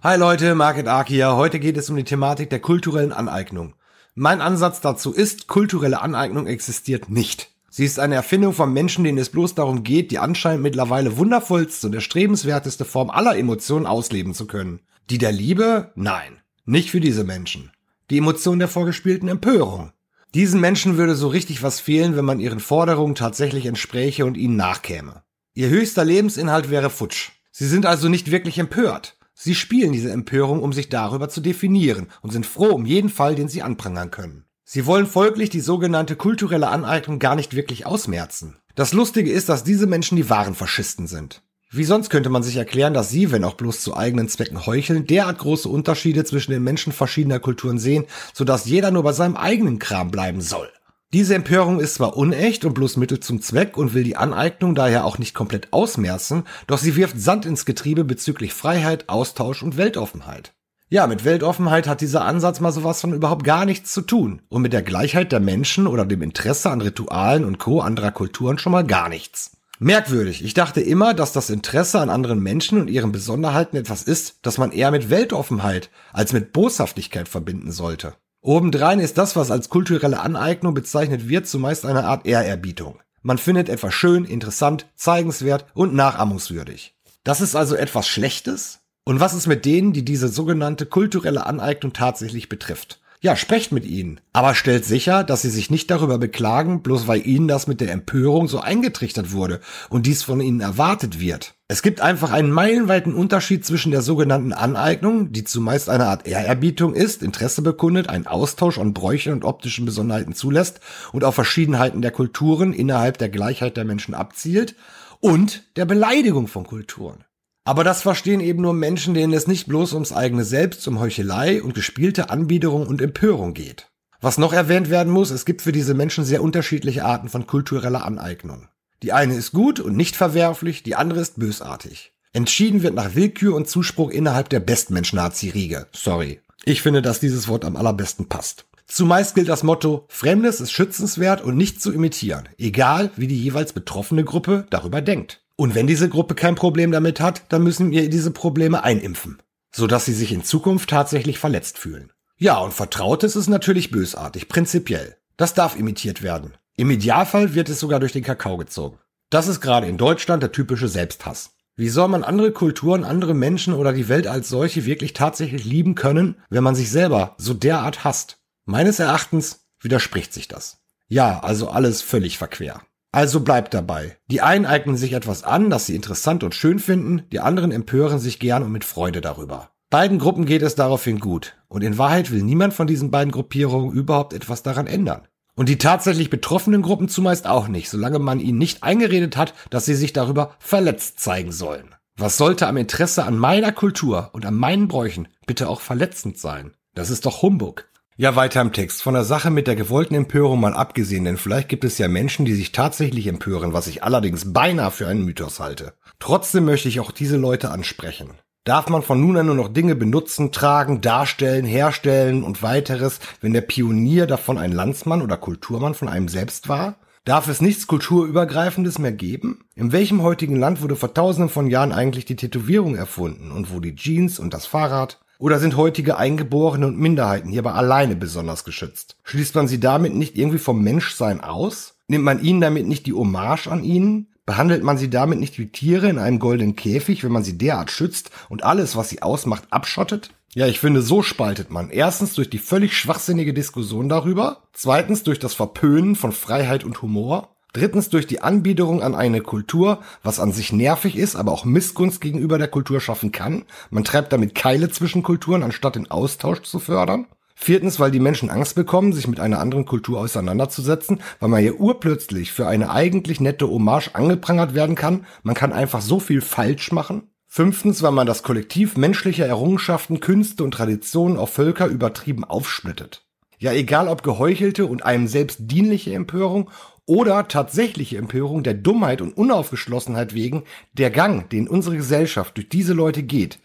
Hi Leute, Market Ark hier. Heute geht es um die Thematik der kulturellen Aneignung. Mein Ansatz dazu ist, kulturelle Aneignung existiert nicht. Sie ist eine Erfindung von Menschen, denen es bloß darum geht, die anscheinend mittlerweile wundervollste und erstrebenswerteste Form aller Emotionen ausleben zu können. Die der Liebe? Nein. Nicht für diese Menschen. Die Emotion der vorgespielten Empörung. Diesen Menschen würde so richtig was fehlen, wenn man ihren Forderungen tatsächlich entspräche und ihnen nachkäme. Ihr höchster Lebensinhalt wäre futsch. Sie sind also nicht wirklich empört. Sie spielen diese Empörung, um sich darüber zu definieren und sind froh um jeden Fall, den sie anprangern können. Sie wollen folglich die sogenannte kulturelle Aneignung gar nicht wirklich ausmerzen. Das Lustige ist, dass diese Menschen die wahren Faschisten sind. Wie sonst könnte man sich erklären, dass sie, wenn auch bloß zu eigenen Zwecken heucheln, derart große Unterschiede zwischen den Menschen verschiedener Kulturen sehen, sodass jeder nur bei seinem eigenen Kram bleiben soll. Diese Empörung ist zwar unecht und bloß Mittel zum Zweck und will die Aneignung daher auch nicht komplett ausmerzen, doch sie wirft Sand ins Getriebe bezüglich Freiheit, Austausch und Weltoffenheit. Ja, mit Weltoffenheit hat dieser Ansatz mal sowas von überhaupt gar nichts zu tun und mit der Gleichheit der Menschen oder dem Interesse an Ritualen und Co. anderer Kulturen schon mal gar nichts. Merkwürdig, ich dachte immer, dass das Interesse an anderen Menschen und ihren Besonderheiten etwas ist, das man eher mit Weltoffenheit als mit Boshaftigkeit verbinden sollte. Obendrein ist das, was als kulturelle Aneignung bezeichnet wird, zumeist eine Art Ehrerbietung. Man findet etwas schön, interessant, zeigenswert und nachahmungswürdig. Das ist also etwas Schlechtes? Und was ist mit denen, die diese sogenannte kulturelle Aneignung tatsächlich betrifft? Ja, sprecht mit ihnen, aber stellt sicher, dass sie sich nicht darüber beklagen, bloß weil ihnen das mit der Empörung so eingetrichtert wurde und dies von ihnen erwartet wird. Es gibt einfach einen meilenweiten Unterschied zwischen der sogenannten Aneignung, die zumeist eine Art Ehrerbietung ist, Interesse bekundet, einen Austausch an Bräuchen und optischen Besonderheiten zulässt und auf Verschiedenheiten der Kulturen innerhalb der Gleichheit der Menschen abzielt, und der Beleidigung von Kulturen. Aber das verstehen eben nur Menschen, denen es nicht bloß ums eigene Selbst, um Heuchelei und gespielte Anbiederung und Empörung geht. Was noch erwähnt werden muss, es gibt für diese Menschen sehr unterschiedliche Arten von kultureller Aneignung. Die eine ist gut und nicht verwerflich, die andere ist bösartig. Entschieden wird nach Willkür und Zuspruch innerhalb der Bestmensch-Nazi-Riege. Sorry. Ich finde, dass dieses Wort am allerbesten passt. Zumeist gilt das Motto, Fremdes ist schützenswert und nicht zu imitieren, egal wie die jeweils betroffene Gruppe darüber denkt. Und wenn diese Gruppe kein Problem damit hat, dann müssen wir diese Probleme einimpfen, sodass sie sich in Zukunft tatsächlich verletzt fühlen. Ja, und Vertrautes ist natürlich bösartig, prinzipiell. Das darf imitiert werden. Im Idealfall wird es sogar durch den Kakao gezogen. Das ist gerade in Deutschland der typische Selbsthass. Wie soll man andere Kulturen, andere Menschen oder die Welt als solche wirklich tatsächlich lieben können, wenn man sich selber so derart hasst? Meines Erachtens widerspricht sich das. Ja, also alles völlig verquer. Also bleibt dabei. Die einen eignen sich etwas an, das sie interessant und schön finden, die anderen empören sich gern und mit Freude darüber. Beiden Gruppen geht es daraufhin gut, und in Wahrheit will niemand von diesen beiden Gruppierungen überhaupt etwas daran ändern. Und die tatsächlich betroffenen Gruppen zumeist auch nicht, solange man ihnen nicht eingeredet hat, dass sie sich darüber verletzt zeigen sollen. Was sollte am Interesse an meiner Kultur und an meinen Bräuchen bitte auch verletzend sein? Das ist doch Humbug. Ja, weiter im Text. Von der Sache mit der gewollten Empörung mal abgesehen, denn vielleicht gibt es ja Menschen, die sich tatsächlich empören, was ich allerdings beinahe für einen Mythos halte. Trotzdem möchte ich auch diese Leute ansprechen. Darf man von nun an nur noch Dinge benutzen, tragen, darstellen, herstellen und weiteres, wenn der Pionier davon ein Landsmann oder Kulturmann von einem selbst war? Darf es nichts Kulturübergreifendes mehr geben? In welchem heutigen Land wurde vor tausenden von Jahren eigentlich die Tätowierung erfunden und wo die Jeans und das Fahrrad? Oder sind heutige Eingeborene und Minderheiten hierbei alleine besonders geschützt? Schließt man sie damit nicht irgendwie vom Menschsein aus? Nimmt man ihnen damit nicht die Hommage an ihnen? Behandelt man sie damit nicht wie Tiere in einem goldenen Käfig, wenn man sie derart schützt und alles, was sie ausmacht, abschottet? Ja, ich finde, so spaltet man. Erstens durch die völlig schwachsinnige Diskussion darüber. Zweitens durch das Verpönen von Freiheit und Humor. Drittens durch die Anbiederung an eine Kultur, was an sich nervig ist, aber auch Missgunst gegenüber der Kultur schaffen kann. Man treibt damit Keile zwischen Kulturen, anstatt den Austausch zu fördern. Viertens, weil die Menschen Angst bekommen, sich mit einer anderen Kultur auseinanderzusetzen, weil man hier urplötzlich für eine eigentlich nette Hommage angeprangert werden kann. Man kann einfach so viel falsch machen. Fünftens, weil man das Kollektiv menschlicher Errungenschaften, Künste und Traditionen auf Völker übertrieben aufsplittet. Ja, egal ob geheuchelte und einem selbst dienliche Empörung oder tatsächliche Empörung der Dummheit und Unaufgeschlossenheit wegen, der Gang, den unsere Gesellschaft durch diese Leute geht,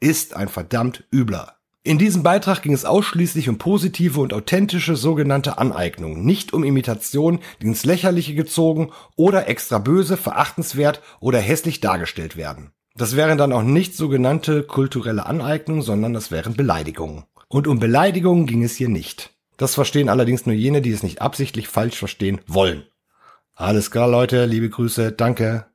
ist ein verdammt übler. In diesem Beitrag ging es ausschließlich um positive und authentische sogenannte Aneignung, nicht um Imitation, die ins Lächerliche gezogen oder extra böse, verachtenswert oder hässlich dargestellt werden. Das wären dann auch nicht sogenannte kulturelle Aneignungen, sondern das wären Beleidigungen. Und um Beleidigungen ging es hier nicht. Das verstehen allerdings nur jene, die es nicht absichtlich falsch verstehen wollen. Alles klar, Leute, liebe Grüße, danke.